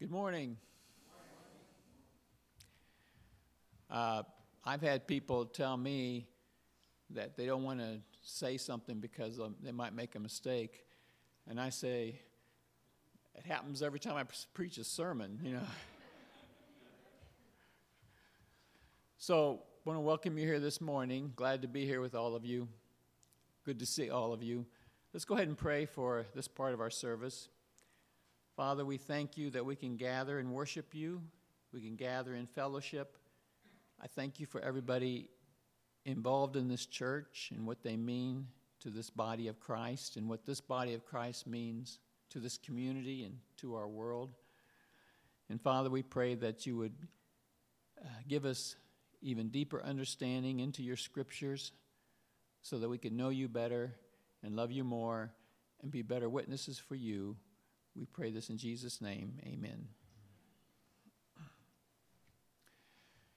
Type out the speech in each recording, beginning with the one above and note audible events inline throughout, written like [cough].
Good morning. Uh, I've had people tell me that they don't want to say something because they might make a mistake. And I say, it happens every time I preach a sermon, you know. [laughs] so, I want to welcome you here this morning. Glad to be here with all of you. Good to see all of you. Let's go ahead and pray for this part of our service. Father, we thank you that we can gather and worship you. We can gather in fellowship. I thank you for everybody involved in this church and what they mean to this body of Christ and what this body of Christ means to this community and to our world. And Father, we pray that you would uh, give us even deeper understanding into your scriptures so that we can know you better and love you more and be better witnesses for you. We pray this in Jesus' name. Amen.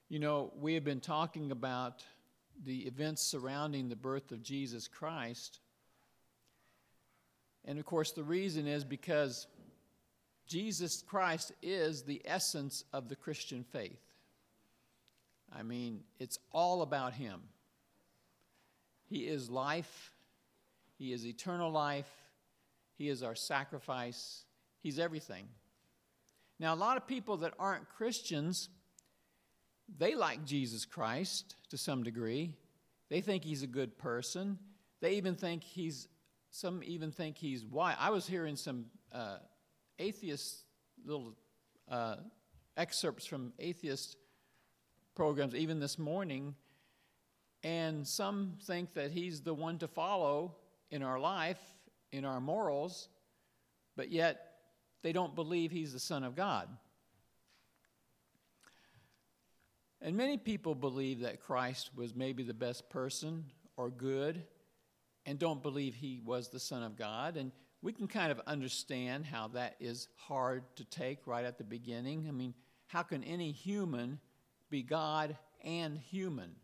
You know, we have been talking about the events surrounding the birth of Jesus Christ. And of course, the reason is because Jesus Christ is the essence of the Christian faith. I mean, it's all about Him. He is life, He is eternal life, He is our sacrifice, He's everything. Now, a lot of people that aren't Christians, they like Jesus Christ to some degree. They think he's a good person. They even think he's, some even think he's why. I was hearing some uh, atheist little uh, excerpts from atheist programs, even this morning, and some think that he's the one to follow in our life, in our morals, but yet they don't believe he's the Son of God. And many people believe that Christ was maybe the best person or good and don't believe he was the Son of God. And we can kind of understand how that is hard to take right at the beginning. I mean, how can any human be God and human?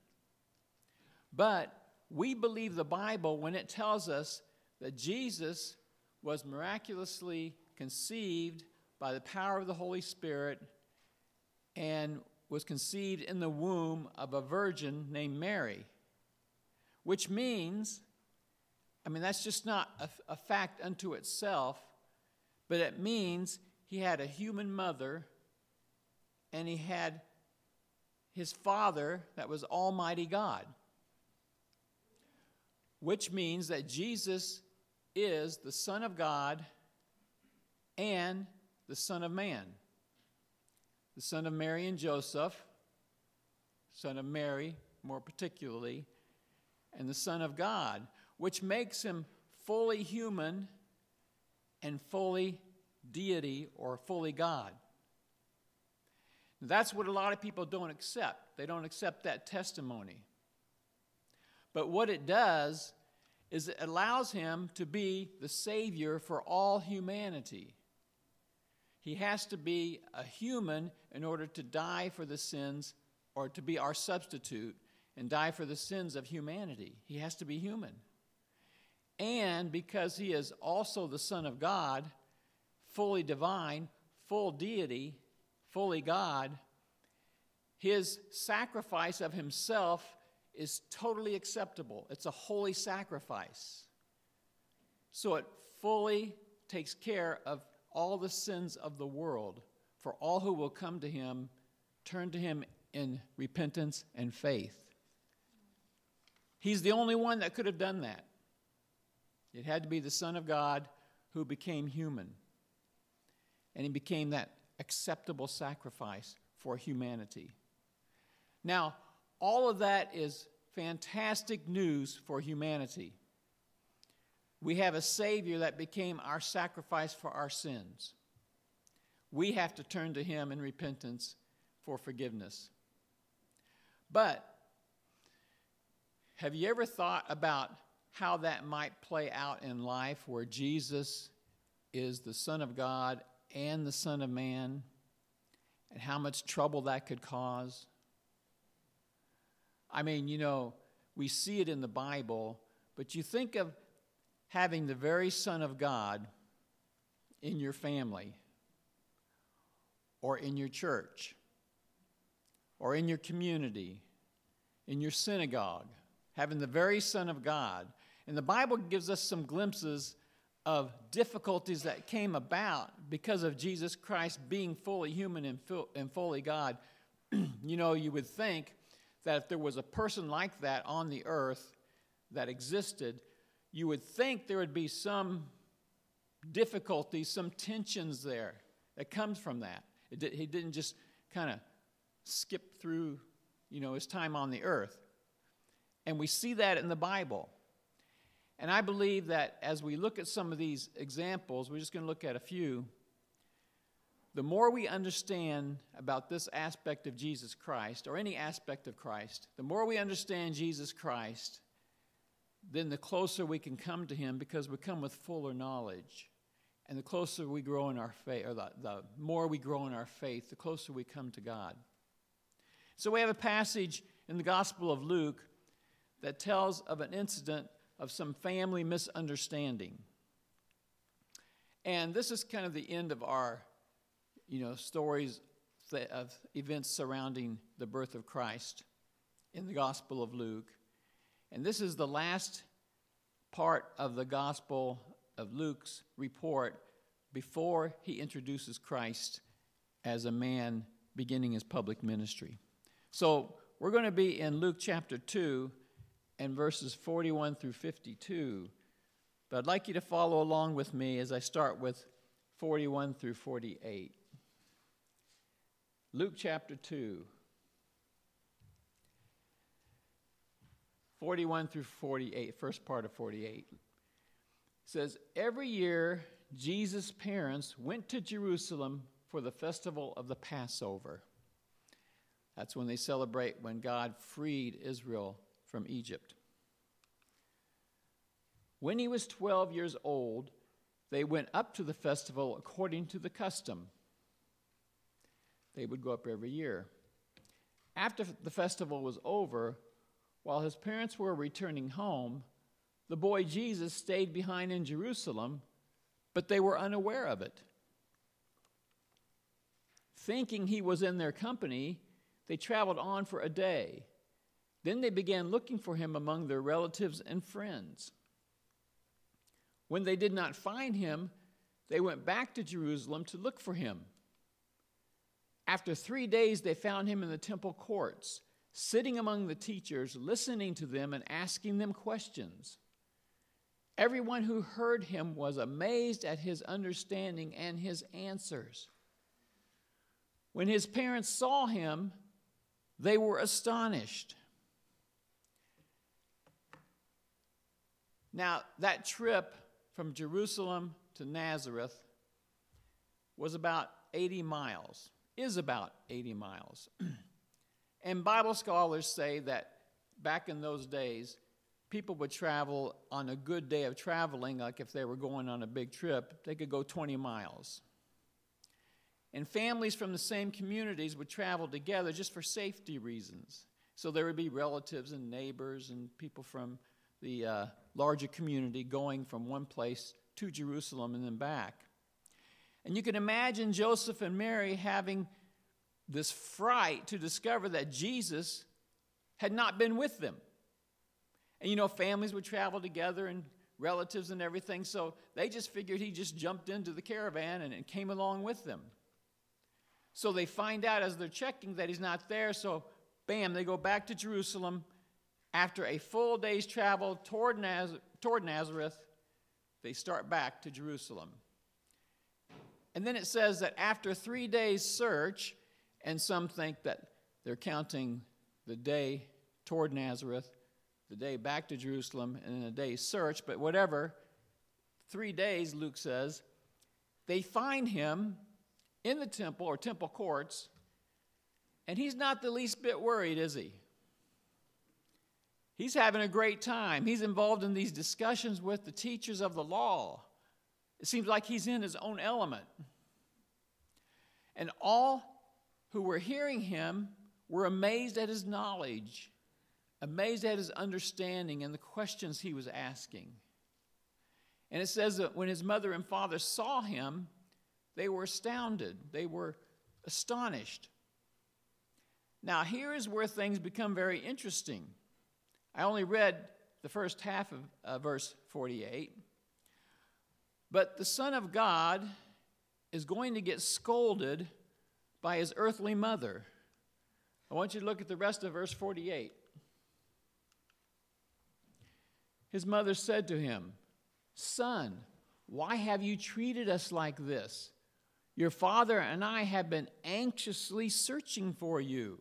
But we believe the Bible when it tells us that Jesus was miraculously conceived by the power of the Holy Spirit and was conceived in the womb of a virgin named Mary, which means, I mean, that's just not a, a fact unto itself, but it means he had a human mother and he had his father that was Almighty God, which means that Jesus is the Son of God and the Son of Man, the son of Mary and Joseph, son of Mary more particularly, and the Son of God, which makes him fully human and fully deity or fully God. That's what a lot of people don't accept. They don't accept that testimony. But what it does is it allows him to be the Savior for all humanity. He has to be a human in order to die for the sins or to be our substitute and die for the sins of humanity. He has to be human. And because he is also the Son of God, fully divine, full deity, fully God, his sacrifice of himself is totally acceptable. It's a holy sacrifice. So it fully takes care of all the sins of the world for all who will come to him, turn to him in repentance and faith. He's the only one that could have done that. It had to be the Son of God who became human. And he became that acceptable sacrifice for humanity. Now, all of that is fantastic news for humanity. We have a Savior that became our sacrifice for our sins. We have to turn to Him in repentance for forgiveness. But have you ever thought about how that might play out in life where Jesus is the Son of God and the Son of Man, and how much trouble that could cause? I mean, you know, we see it in the Bible, but you think of having the very Son of God in your family, or in your church or in your community, in your synagogue, having the very Son of God. And the Bible gives us some glimpses of difficulties that came about because of Jesus Christ being fully human and, and fully God. [clears throat] you know, you would think that if there was a person like that on the earth that existed, you would think there would be some difficulties, some tensions there that comes from that. Did, he didn't just kind of skip through, you know, his time on the earth. And we see that in the Bible. And I believe that as we look at some of these examples, we're just going to look at a few. The more we understand about this aspect of Jesus Christ, or any aspect of Christ, the more we understand Jesus Christ, then the closer we can come to Him because we come with fuller knowledge. And the closer we grow in our faith, or the, the more we grow in our faith, the closer we come to God. So we have a passage in the Gospel of Luke that tells of an incident of some family misunderstanding. And this is kind of the end of our, you know, stories of events surrounding the birth of Christ in the Gospel of Luke. And this is the last part of the Gospel of Luke's report before he introduces Christ as a man beginning his public ministry. So we're going to be in Luke chapter 2 and verses 41 through 52. But I'd like you to follow along with me as I start with 41 through 48. Luke chapter 2. 41 through 48, first part of 48 says, Every year, Jesus' parents went to Jerusalem for the festival of the Passover. That's when they celebrate when God freed Israel from Egypt. When he was 12 years old, they went up to the festival according to the custom. They would go up every year. After the festival was over, while his parents were returning home, the boy Jesus stayed behind in Jerusalem, but they were unaware of it. Thinking he was in their company, they traveled on for a day. Then they began looking for him among their relatives and friends. When they did not find him, they went back to Jerusalem to look for him. After three days, they found him in the temple courts, sitting among the teachers, listening to them and asking them questions. Everyone who heard him was amazed at his understanding and his answers. When his parents saw him, they were astonished. Now, that trip from Jerusalem to Nazareth was about 80 miles, is about 80 miles. [clears throat] and Bible scholars say that back in those days, people would travel on a good day of traveling, like if they were going on a big trip, they could go 20 miles. And families from the same communities would travel together just for safety reasons. So there would be relatives and neighbors and people from the uh, larger community going from one place to Jerusalem and then back. And you can imagine Joseph and Mary having this fright to discover that Jesus had not been with them. And you know, families would travel together and relatives and everything, so they just figured he just jumped into the caravan and, and came along with them. So they find out as they're checking that he's not there, so bam, they go back to Jerusalem. After a full day's travel toward, Naz- toward Nazareth, they start back to Jerusalem. And then it says that after three days' search, and some think that they're counting the day toward Nazareth, the day back to Jerusalem, and then a day's search, but whatever, three days, Luke says, they find him in the temple or temple courts, and he's not the least bit worried, is he? He's having a great time. He's involved in these discussions with the teachers of the law. It seems like he's in his own element. And all who were hearing him were amazed at his knowledge amazed at his understanding and the questions he was asking. And it says that when his mother and father saw him, they were astounded. They were astonished. Now, here is where things become very interesting. I only read the first half of uh, verse 48. But the Son of God is going to get scolded by his earthly mother. I want you to look at the rest of verse 48. His mother said to him, Son, why have you treated us like this? Your father and I have been anxiously searching for you.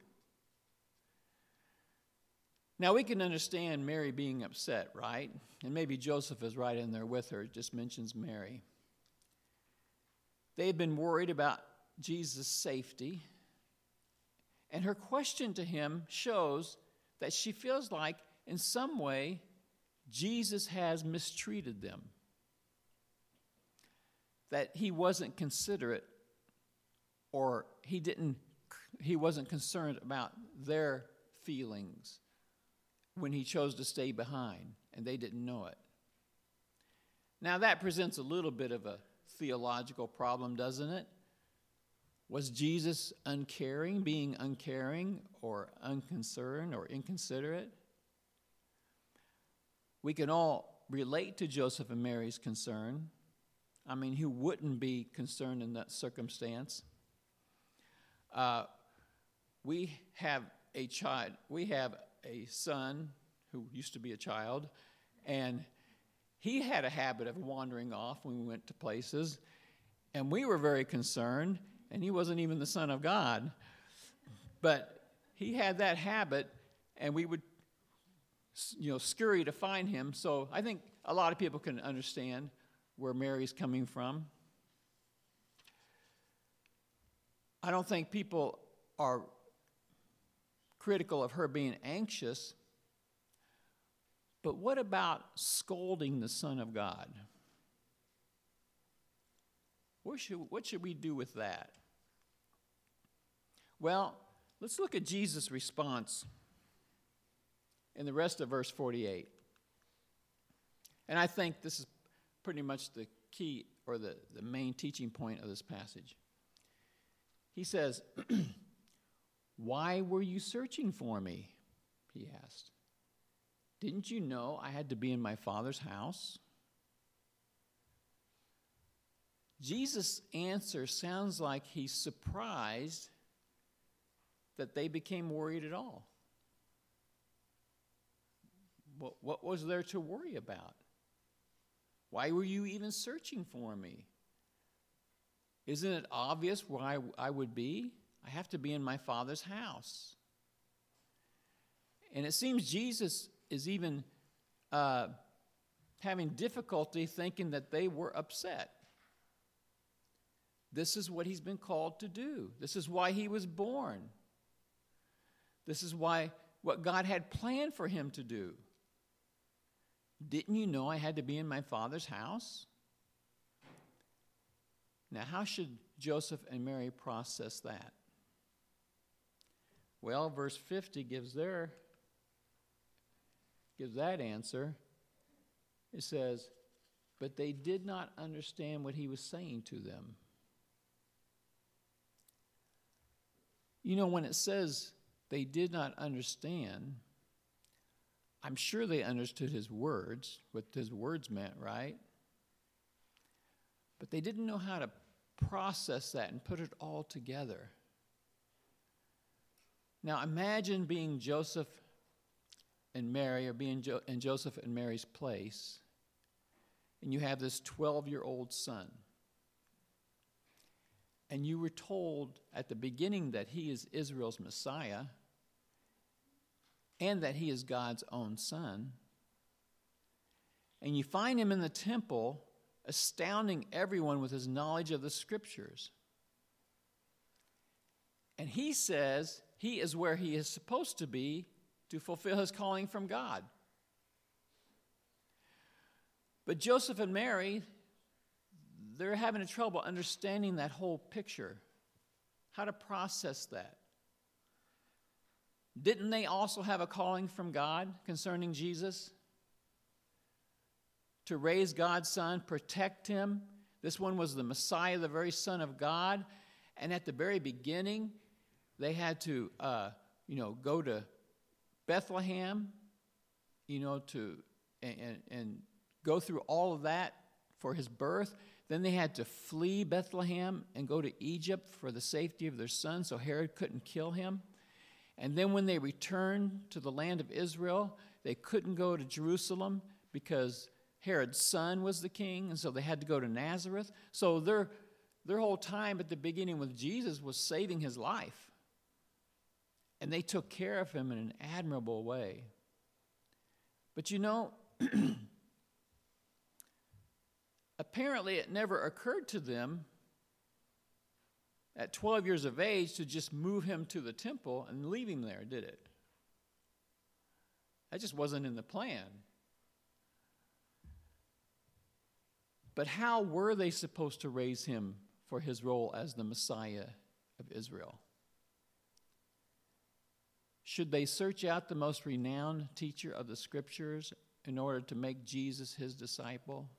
Now, we can understand Mary being upset, right? And maybe Joseph is right in there with her, it just mentions Mary. They had been worried about Jesus' safety. And her question to him shows that she feels like, in some way, Jesus has mistreated them. That he wasn't considerate or he didn't he wasn't concerned about their feelings when he chose to stay behind and they didn't know it. Now, that presents a little bit of a theological problem, doesn't it? Was Jesus uncaring, being uncaring, or unconcerned, or inconsiderate? We can all relate to Joseph and Mary's concern. I mean, who wouldn't be concerned in that circumstance? Uh, we have a child, we have a son who used to be a child, and he had a habit of wandering off when we went to places, and we were very concerned, and he wasn't even the Son of God. But he had that habit, and we would, you know, scurry to find him. So I think a lot of people can understand where Mary's coming from. I don't think people are critical of her being anxious. But what about scolding the Son of God? What should, what should we do with that? Well, let's look at Jesus' response in the rest of verse 48. And I think this is pretty much the key or the, the main teaching point of this passage. He says, [clears throat] Why were you searching for me? He asked. Didn't you know I had to be in my Father's house? Jesus' answer sounds like he's surprised that they became worried at all. What, what was there to worry about? Why were you even searching for me? Isn't it obvious why I would be? I have to be in my Father's house. And it seems Jesus is even uh, having difficulty thinking that they were upset. This is what he's been called to do. This is why he was born. This is why what God had planned for him to do. Didn't you know I had to be in my father's house? Now, how should Joseph and Mary process that? Well, verse 50 gives their gives that answer. It says, "But they did not understand what he was saying to them." You know, when it says they did not understand, I'm sure they understood his words, what his words meant, right? But they didn't know how to process that and put it all together. Now imagine being Joseph and Mary, or being jo- in Joseph and Mary's place, and you have this 12 year old son. And you were told at the beginning that he is Israel's Messiah and that he is God's own son. And you find him in the temple, astounding everyone with his knowledge of the scriptures. And he says, he is where he is supposed to be to fulfill his calling from God. But Joseph and Mary, they're having a trouble understanding that whole picture, how to process that. Didn't they also have a calling from God concerning Jesus? To raise God's son, protect him. This one was the Messiah, the very Son of God. And at the very beginning, they had to, uh, you know, go to Bethlehem, you know, to and, and go through all of that for his birth. Then they had to flee Bethlehem and go to Egypt for the safety of their son, so Herod couldn't kill him. And then when they returned to the land of Israel, they couldn't go to Jerusalem because Herod's son was the king, and so they had to go to Nazareth. So their, their whole time at the beginning with Jesus was saving his life. And they took care of him in an admirable way. But you know, [clears throat] apparently it never occurred to them at 12 years of age to just move him to the temple and leave him there, did it? That just wasn't in the plan. But how were they supposed to raise him for his role as the Messiah of Israel? Should they search out the most renowned teacher of the scriptures in order to make Jesus his disciple?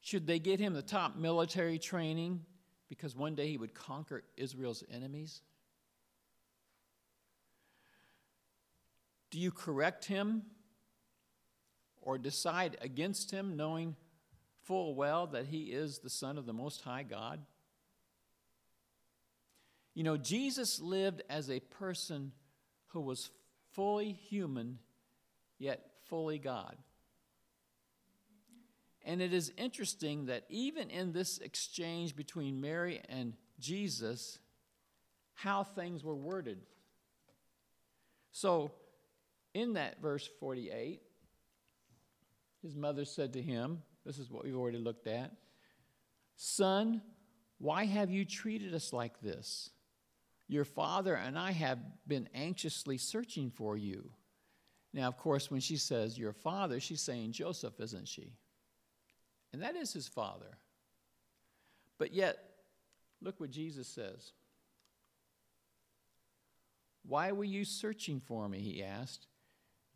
Should they get him the top military training because one day he would conquer Israel's enemies? Do you correct him or decide against him, knowing full well that he is the Son of the Most High God? You know, Jesus lived as a person who was fully human, yet fully God. And it is interesting that even in this exchange between Mary and Jesus, how things were worded. So, in that verse 48, his mother said to him, This is what we've already looked at Son, why have you treated us like this? Your father and I have been anxiously searching for you. Now, of course, when she says your father, she's saying Joseph, isn't she? And that is his father. But yet, look what Jesus says. Why were you searching for me? He asked.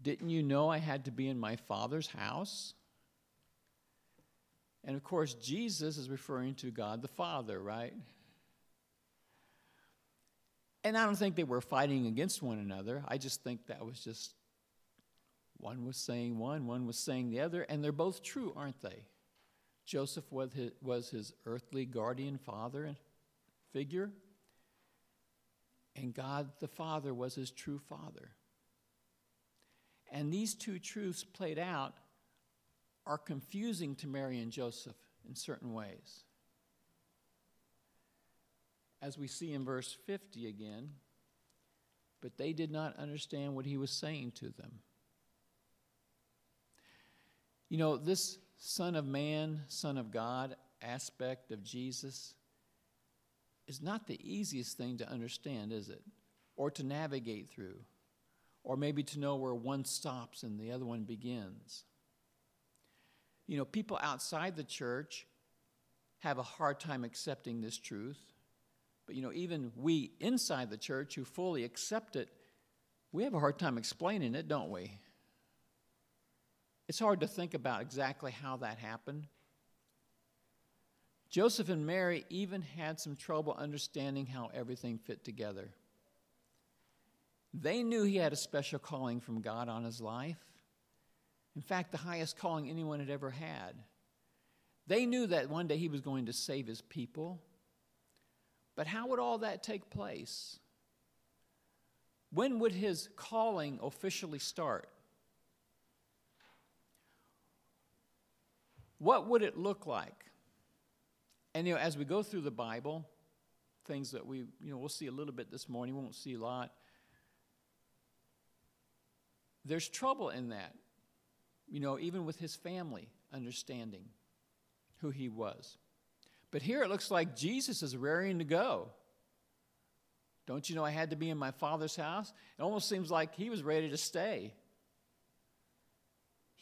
Didn't you know I had to be in my father's house? And of course, Jesus is referring to God the Father, right? And I don't think they were fighting against one another. I just think that was just one was saying one, one was saying the other, and they're both true, aren't they? Joseph was his, was his earthly guardian father figure, and God the Father was his true father. And these two truths played out are confusing to Mary and Joseph in certain ways. As we see in verse 50 again, but they did not understand what he was saying to them. You know, this Son of Man, Son of God aspect of Jesus is not the easiest thing to understand, is it? Or to navigate through, or maybe to know where one stops and the other one begins. You know, people outside the church have a hard time accepting this truth. But, you know, even we inside the church who fully accept it, we have a hard time explaining it, don't we? It's hard to think about exactly how that happened. Joseph and Mary even had some trouble understanding how everything fit together. They knew he had a special calling from God on his life. In fact, the highest calling anyone had ever had. They knew that one day he was going to save his people. But how would all that take place? When would his calling officially start? What would it look like? And you know, as we go through the Bible, things that we, you know, we'll see a little bit this morning, we won't see a lot. There's trouble in that. You know, even with his family understanding who he was. But here it looks like Jesus is raring to go. Don't you know I had to be in my father's house? It almost seems like he was ready to stay.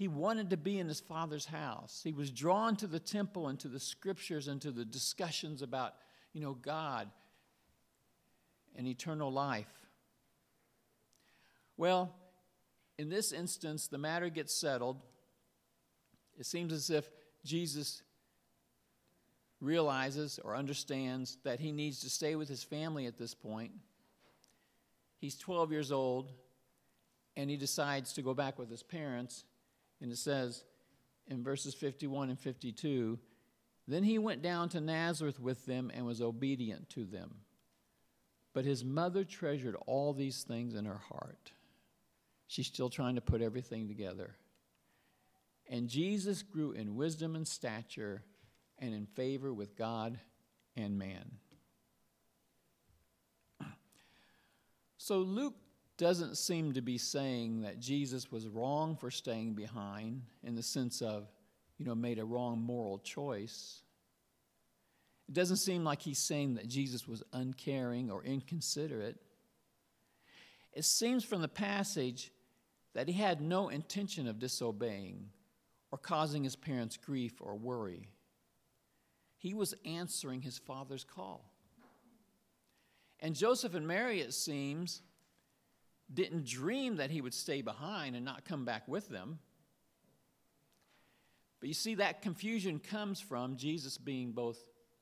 He wanted to be in his father's house. He was drawn to the temple and to the scriptures and to the discussions about, you know, God and eternal life. Well, in this instance, the matter gets settled. It seems as if Jesus realizes or understands that he needs to stay with his family at this point. He's 12 years old, and he decides to go back with his parents. And it says in verses 51 and 52 Then he went down to Nazareth with them and was obedient to them. But his mother treasured all these things in her heart. She's still trying to put everything together. And Jesus grew in wisdom and stature and in favor with God and man. [clears throat] So Luke doesn't seem to be saying that Jesus was wrong for staying behind in the sense of, you know, made a wrong moral choice. It doesn't seem like he's saying that Jesus was uncaring or inconsiderate. It seems from the passage that he had no intention of disobeying or causing his parents grief or worry. He was answering his father's call. And Joseph and Mary, it seems, didn't dream that he would stay behind and not come back with them. But you see, that confusion comes from Jesus being both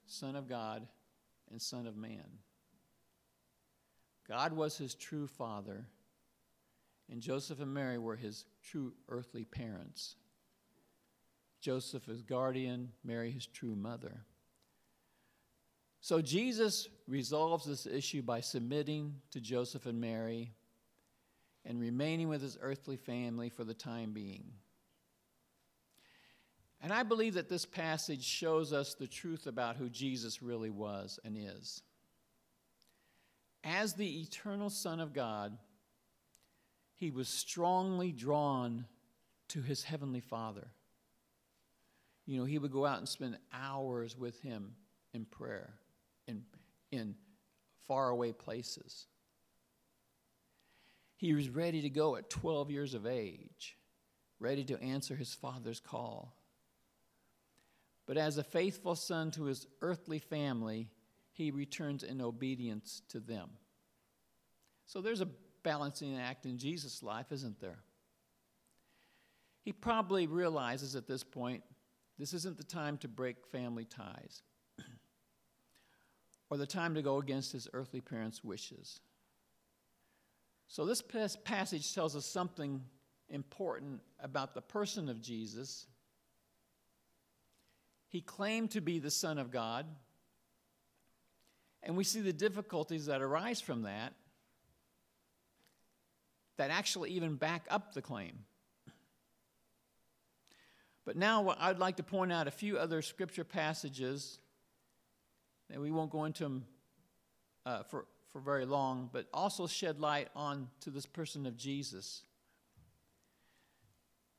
Son of God and Son of Man. God was his true father, and Joseph and Mary were his true earthly parents. Joseph his guardian, Mary his true mother. So Jesus resolves this issue by submitting to Joseph and Mary and remaining with his earthly family for the time being. And I believe that this passage shows us the truth about who Jesus really was and is. As the eternal Son of God, he was strongly drawn to his heavenly Father. You know, he would go out and spend hours with him in prayer, in, in faraway places. He was ready to go at 12 years of age, ready to answer his father's call. But as a faithful son to his earthly family, he returns in obedience to them. So there's a balancing act in Jesus' life, isn't there? He probably realizes at this point this isn't the time to break family ties [clears throat] or the time to go against his earthly parents' wishes. So, this passage tells us something important about the person of Jesus. He claimed to be the Son of God, and we see the difficulties that arise from that, that actually even back up the claim. But now I'd like to point out a few other scripture passages, and we won't go into them uh, for, for very long, but also shed light on to this person of Jesus.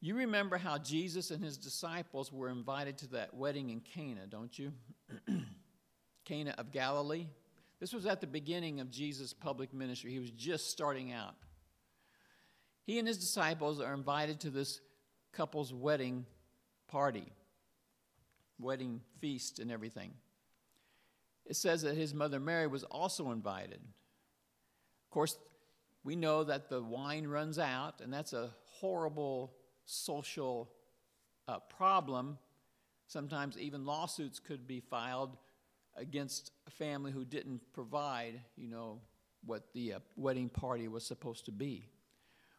You remember how Jesus and his disciples were invited to that wedding in Cana, don't you? [clears throat] Cana of Galilee. This was at the beginning of Jesus' public ministry. He was just starting out. He and his disciples are invited to this couple's wedding party, wedding feast, and everything. It says that his mother Mary was also invited. Of course, we know that the wine runs out, and that's a horrible social uh, problem. Sometimes even lawsuits could be filed against a family who didn't provide, you know, what the uh, wedding party was supposed to be.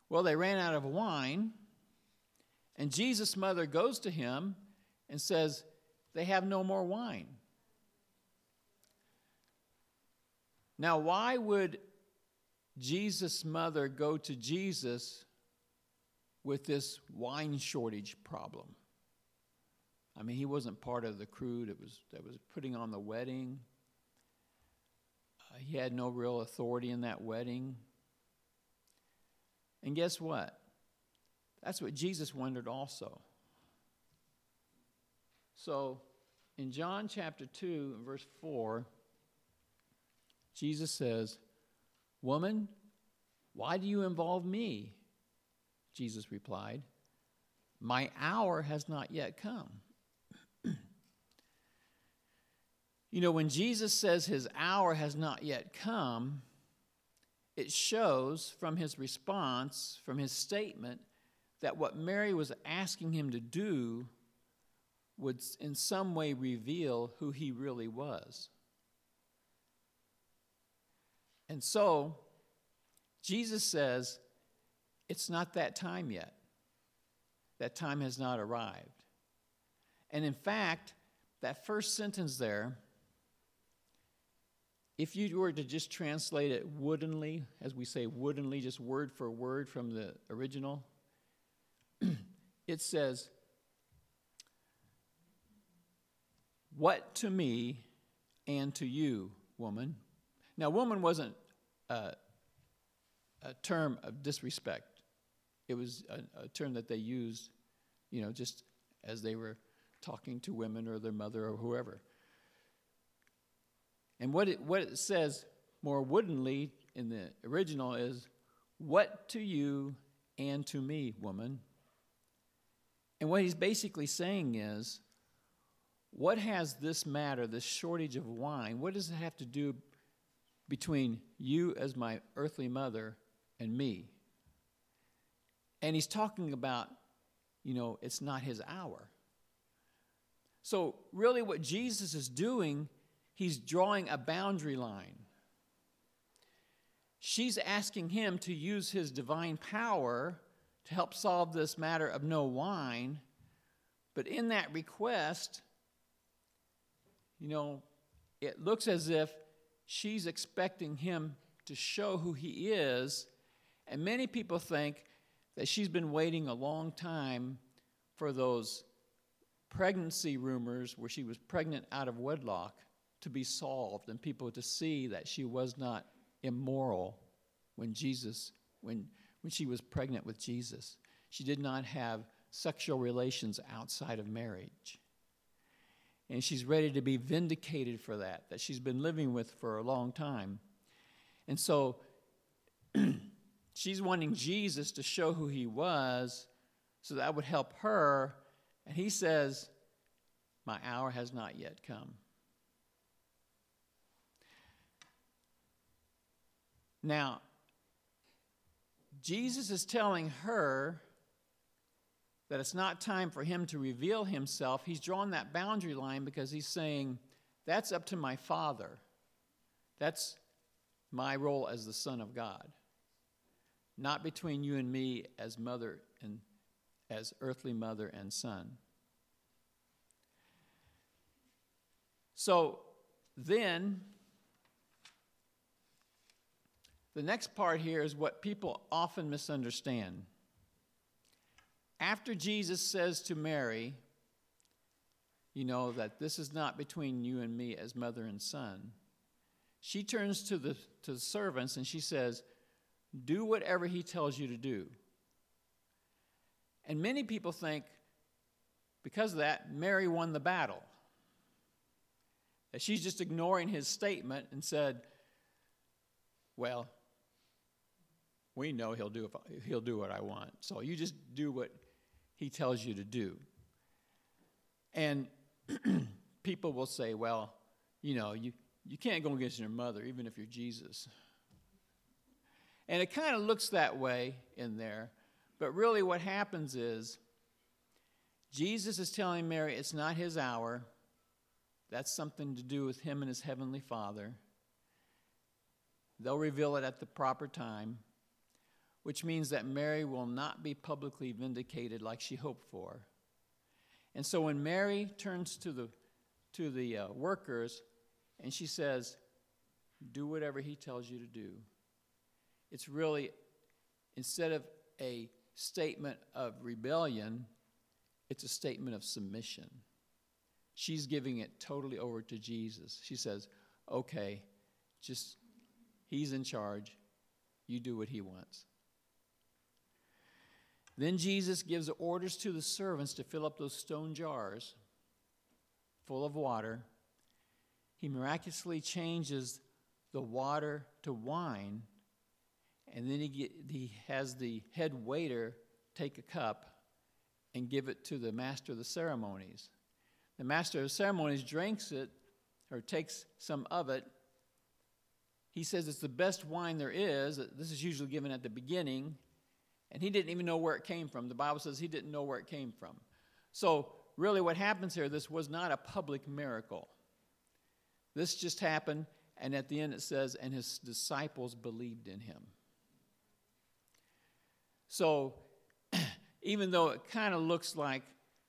Well, they ran out of wine, and Jesus' mother goes to him and says, They have no more wine. Now, why would Jesus' mother go to Jesus with this wine shortage problem? I mean, he wasn't part of the crew that was, that was putting on the wedding. Uh, he had no real authority in that wedding. And guess what? That's what Jesus wondered also. So, in John chapter 2, verse 4, Jesus says, Woman, why do you involve me? Jesus replied, My hour has not yet come. [clears throat] you know, when Jesus says his hour has not yet come, it shows from his response, from his statement, that what Mary was asking him to do would in some way reveal who he really was. And so, Jesus says, it's not that time yet. That time has not arrived. And in fact, that first sentence there, if you were to just translate it woodenly, as we say woodenly, just word for word from the original, [clears throat] it says, What to me and to you, woman? Now, woman wasn't a, a term of disrespect, it was a, a term that they used, you know, just as they were talking to women or their mother or whoever. And what it, what it says more woodenly in the original is, What to you and to me, woman? And what he's basically saying is, what has this matter, this shortage of wine, what does it have to do between you as my earthly mother and me? And he's talking about, you know, it's not his hour. So, really, what Jesus is doing, he's drawing a boundary line. She's asking him to use his divine power to help solve this matter of no wine. But in that request, you know, it looks as if she's expecting him to show who he is. And many people think that she's been waiting a long time for those pregnancy rumors where she was pregnant out of wedlock to be solved and people to see that she was not immoral when Jesus, when, when she was pregnant with Jesus. She did not have sexual relations outside of marriage. And she's ready to be vindicated for that, that she's been living with for a long time. And so [clears throat] she's wanting Jesus to show who he was so that would help her and he says, My hour has not yet come. Now, Jesus is telling her that it's not time for him to reveal himself. He's drawn that boundary line because he's saying, That's up to my Father. That's my role as the Son of God. Not between you and me as mother and as earthly mother and son. So then, the next part here is what people often misunderstand. After Jesus says to Mary, you know, that this is not between you and me as mother and son, she turns to the, to the servants and she says, Do whatever he tells you to do. And many people think because of that, Mary won the battle. That she's just ignoring his statement and said, Well, we know he'll do, he'll do what I want. So you just do what he tells you to do. And [clears throat] people will say, Well, you know, you, you can't go against your mother, even if you're Jesus. And it kind of looks that way in there. But really, what happens is Jesus is telling Mary it's not his hour. That's something to do with him and his heavenly Father. They'll reveal it at the proper time, which means that Mary will not be publicly vindicated like she hoped for. And so when Mary turns to the, to the uh, workers and she says, Do whatever he tells you to do, it's really, instead of a statement of rebellion, it's a statement of submission. She's giving it totally over to Jesus. She says, okay, just, he's in charge. You do what he wants. Then Jesus gives orders to the servants to fill up those stone jars full of water. He miraculously changes the water to wine and then he, get, he has the head waiter take a cup and give it to the master of the ceremonies. The master of the ceremonies drinks it or takes some of it. He says it's the best wine there is. This is usually given at the beginning. And he didn't even know where it came from. The Bible says he didn't know where it came from. So, really, what happens here, this was not a public miracle. This just happened, and at the end it says, and his disciples believed in him. So, [clears throat] even though it kind of looks like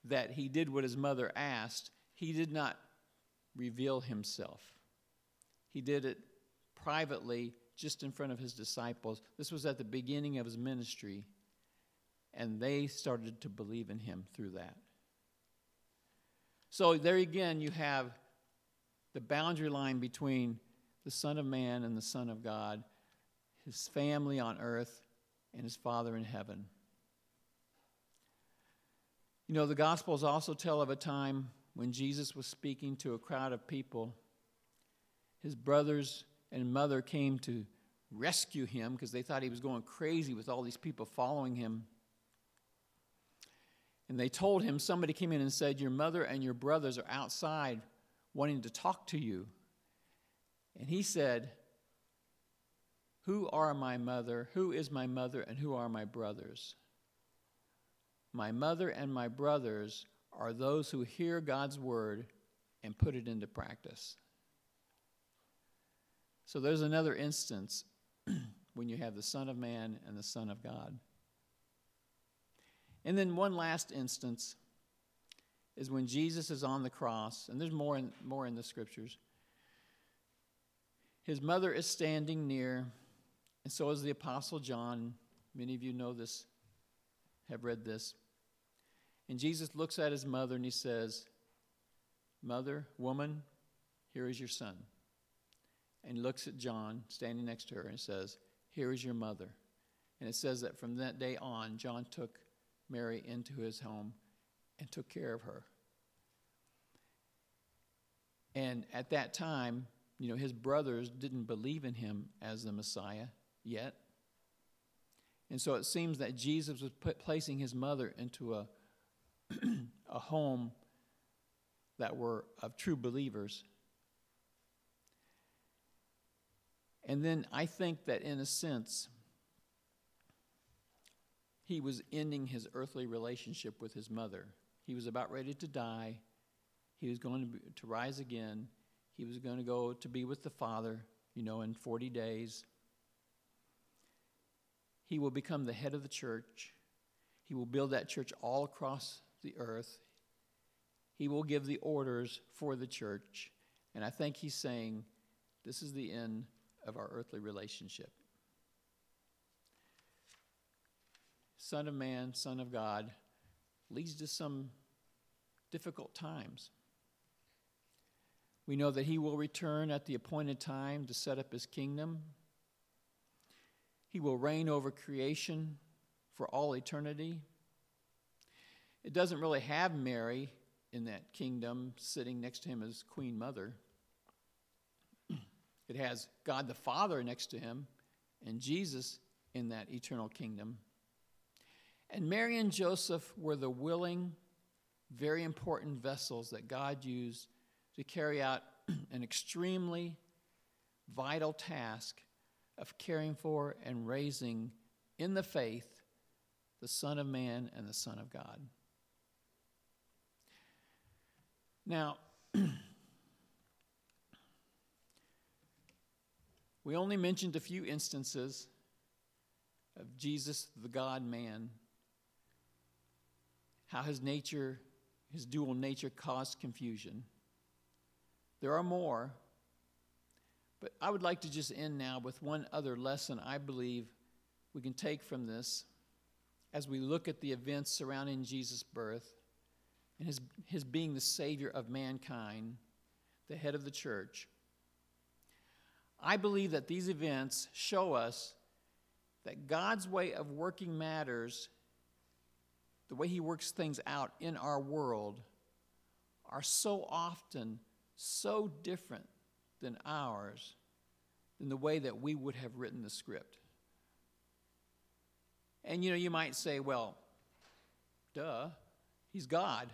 that he did what his mother asked, he did not reveal himself. He did it privately, just in front of his disciples. This was at the beginning of his ministry, and they started to believe in him through that. So, there again, you have the boundary line between the Son of Man and the Son of God, his family on earth, and his Father in heaven. You know, the Gospels also tell of a time when Jesus was speaking to a crowd of people. His brothers and mother came to rescue him because they thought he was going crazy with all these people following him. And they told him, somebody came in and said, Your mother and your brothers are outside wanting to talk to you. And he said, Who are my mother? Who is my mother? And who are my brothers? My mother and my brothers are those who hear God's word and put it into practice. So there's another instance [clears throat] when you have the Son of Man and the Son of God. And then one last instance is when Jesus is on the cross, and there's more in, more in the scriptures. His mother is standing near, and so is the Apostle John. Many of you know this, have read this. And Jesus looks at his mother and he says, Mother, woman, here is your son. And looks at John standing next to her and says, Here is your mother. And it says that from that day on, John took Mary into his home and took care of her. And at that time, you know, his brothers didn't believe in him as the Messiah yet. And so it seems that Jesus was put, placing his mother into a [clears throat] a home that were of true believers. And then I think that in a sense, he was ending his earthly relationship with his mother. He was about ready to die. He was going to, be, to rise again. He was going to go to be with the Father, you know, in 40 days. He will become the head of the church. He will build that church all across the earth. He will give the orders for the church. And I think he's saying this is the end of our earthly relationship. Son of man, Son of God, leads to some difficult times. We know that he will return at the appointed time to set up his kingdom. He will reign over creation for all eternity. It doesn't really have Mary in that kingdom sitting next to him as Queen Mother. It has God the Father next to him and Jesus in that eternal kingdom. And Mary and Joseph were the willing, very important vessels that God used to carry out [clears throat] an extremely vital task of caring for and raising in the faith the Son of Man and the Son of God. Now, [clears throat] we only mentioned a few instances of Jesus, the God man, how his nature, his dual nature, caused confusion. There are more, but I would like to just end now with one other lesson I believe we can take from this as we look at the events surrounding Jesus' birth and his, his being the Savior of mankind, the head of the church. I believe that these events show us that God's way of working matters, the way He works things out in our world, are so often so different than ours, than the way that we would have written the script. And you know, you might say, well, duh, He's God.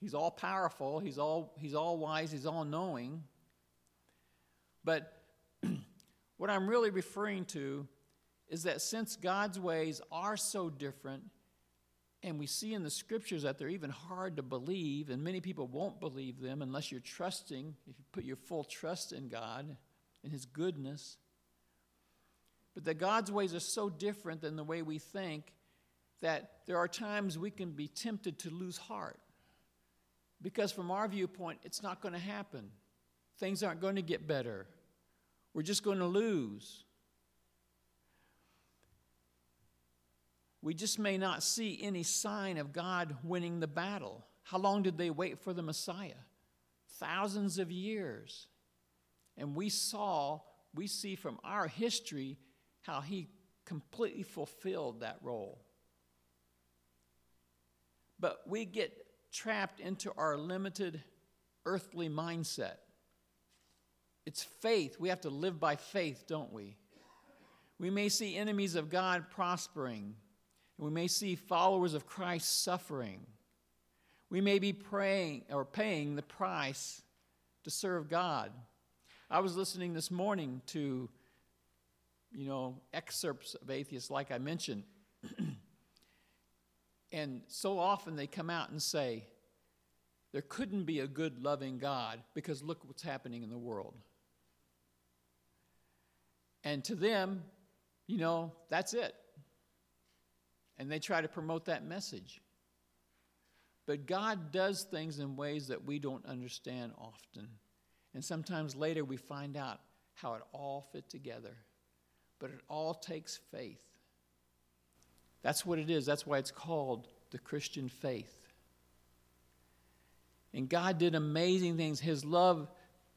He's all powerful, he's all, he's all wise, he's all knowing. But [clears throat] what I'm really referring to is that since God's ways are so different, And we see in the scriptures that they're even hard to believe, and many people won't believe them unless you're trusting, if you put your full trust in God and His goodness. But that God's ways are so different than the way we think that there are times we can be tempted to lose heart. Because from our viewpoint, it's not going to happen. Things aren't going to get better. We're just going to lose. We just may not see any sign of God winning the battle. How long did they wait for the Messiah? Thousands of years. And we saw, we see from our history how he completely fulfilled that role. But we get trapped into our limited earthly mindset. It's faith. We have to live by faith, don't we? We may see enemies of God prospering and we may see followers of Christ suffering. We may be praying or paying the price to serve God. I was listening this morning to, you know, excerpts of atheists, like I mentioned. [clears throat] and so often they come out and say, there couldn't be a good, loving God because look what's happening in the world. And to them, you know, that's it and they try to promote that message. But God does things in ways that we don't understand often. And sometimes later we find out how it all fit together. But it all takes faith. That's what it is. That's why it's called the Christian faith. And God did amazing things. His love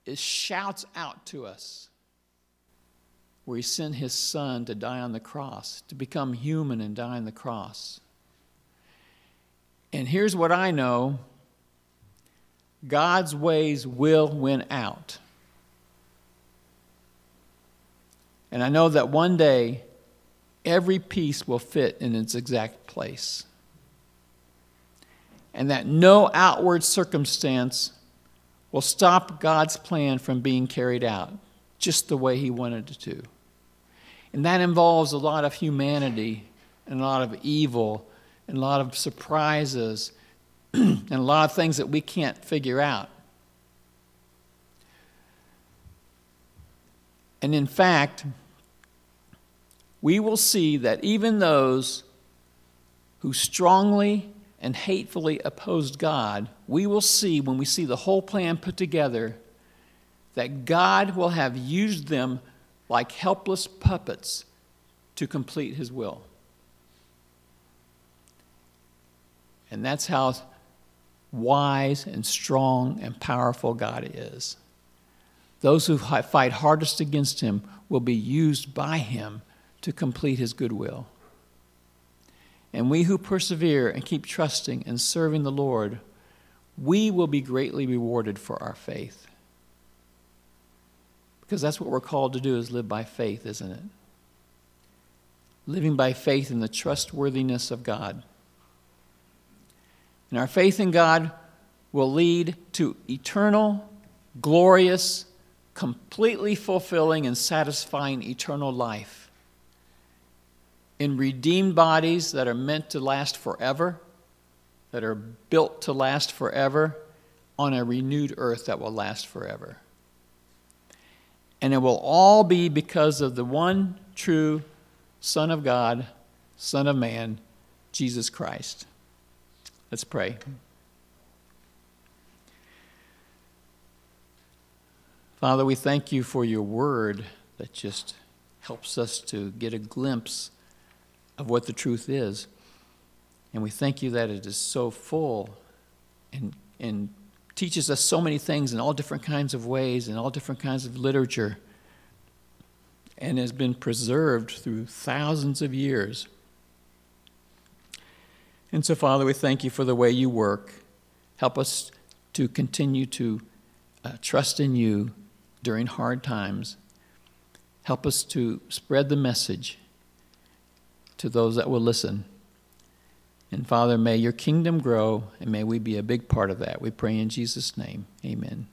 is shouts out to us where he sent his son to die on the cross, to become human and die on the cross. And here's what I know God's ways will win out. And I know that one day every piece will fit in its exact place. And that no outward circumstance will stop God's plan from being carried out just the way He wanted it to. And that involves a lot of humanity and a lot of evil and a lot of surprises [clears throat] and a lot of things that we can't figure out. And in fact, we will see that even those who strongly and hatefully opposed God, we will see when we see the whole plan put together that God will have used them like helpless puppets to complete his will. And that's how wise and strong and powerful God is. Those who fight hardest against him will be used by him to complete his goodwill. And we who persevere and keep trusting and serving the Lord, we will be greatly rewarded for our faith. Because that's what we're called to do is live by faith, isn't it? Living by faith in the trustworthiness of God. And our faith in God will lead to eternal, glorious, completely fulfilling and satisfying eternal life in redeemed bodies that are meant to last forever, that are built to last forever, on a renewed earth that will last forever. And it will all be because of the one true Son of God, Son of Man, Jesus Christ. Let's pray. Father, we thank you for your word that just helps us to get a glimpse of what the truth is. And we thank you that it is so full and, and teaches us so many things in all different kinds of ways, in all different kinds of literature, and has been preserved through thousands of years. And so, Father, we thank you for the way you work. Help us to continue to uh, trust in you during hard times. Help us to spread the message to those that will listen. And Father, may your kingdom grow and may we be a big part of that. We pray in Jesus' name. Amen.